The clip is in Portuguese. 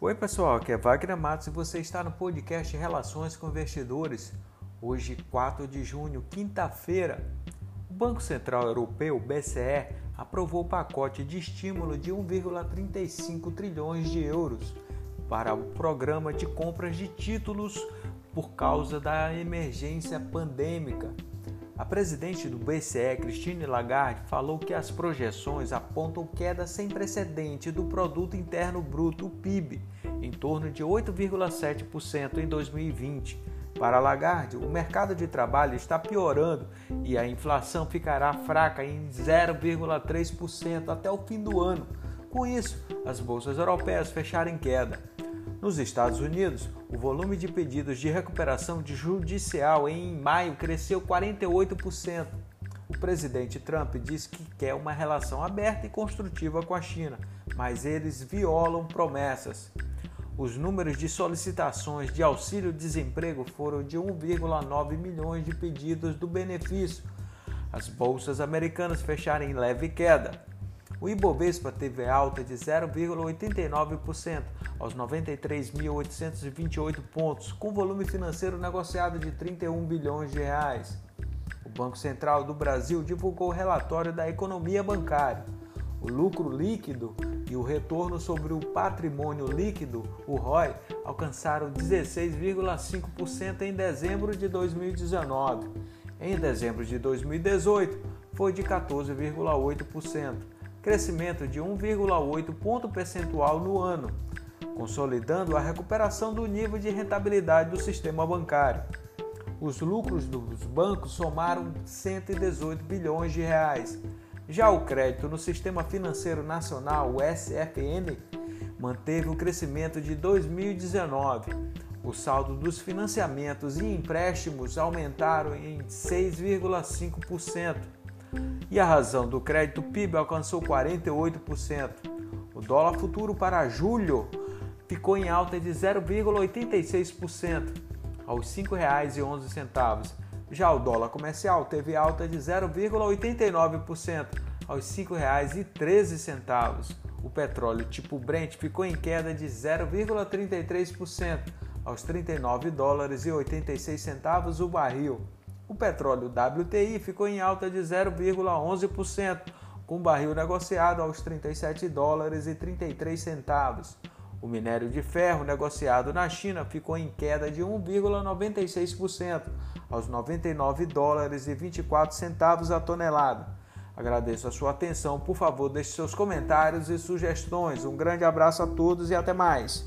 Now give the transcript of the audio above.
Oi pessoal, aqui é Wagner Matos e você está no podcast Relações com Investidores. Hoje, 4 de junho, quinta-feira, o Banco Central Europeu, BCE, aprovou o pacote de estímulo de 1,35 trilhões de euros para o programa de compras de títulos por causa da emergência pandêmica. A presidente do BCE, Christine Lagarde, falou que as projeções apontam queda sem precedente do produto interno bruto, PIB, em torno de 8,7% em 2020. Para Lagarde, o mercado de trabalho está piorando e a inflação ficará fraca em 0,3% até o fim do ano. Com isso, as bolsas europeias fecharam em queda. Nos Estados Unidos, o volume de pedidos de recuperação judicial em maio cresceu 48%. O presidente Trump diz que quer uma relação aberta e construtiva com a China, mas eles violam promessas. Os números de solicitações de auxílio-desemprego foram de 1,9 milhões de pedidos do benefício. As bolsas americanas fecharam em leve queda. O Ibovespa teve alta de 0,89% aos 93.828 pontos, com volume financeiro negociado de 31 bilhões de reais. O Banco Central do Brasil divulgou o relatório da economia bancária. O lucro líquido e o retorno sobre o patrimônio líquido, o ROI, alcançaram 16,5% em dezembro de 2019. Em dezembro de 2018, foi de 14,8% crescimento de 1,8 ponto percentual no ano, consolidando a recuperação do nível de rentabilidade do sistema bancário. Os lucros dos bancos somaram 118 bilhões de reais. Já o crédito no Sistema Financeiro Nacional, o SFN, manteve o crescimento de 2019. O saldo dos financiamentos e empréstimos aumentaram em 6,5% e a razão do crédito PIB alcançou 48%. O dólar futuro para julho ficou em alta de 0,86% aos R$ 5,11. Já o dólar comercial teve alta de 0,89% aos R$ 5,13. O petróleo tipo Brent ficou em queda de 0,33% aos 39 dólares e 86 centavos o barril. O petróleo WTI ficou em alta de 0,11%, com o barril negociado aos 37 dólares e 33 centavos. O minério de ferro negociado na China ficou em queda de 1,96%, aos 99 dólares e 24 centavos a tonelada. Agradeço a sua atenção. Por favor, deixe seus comentários e sugestões. Um grande abraço a todos e até mais.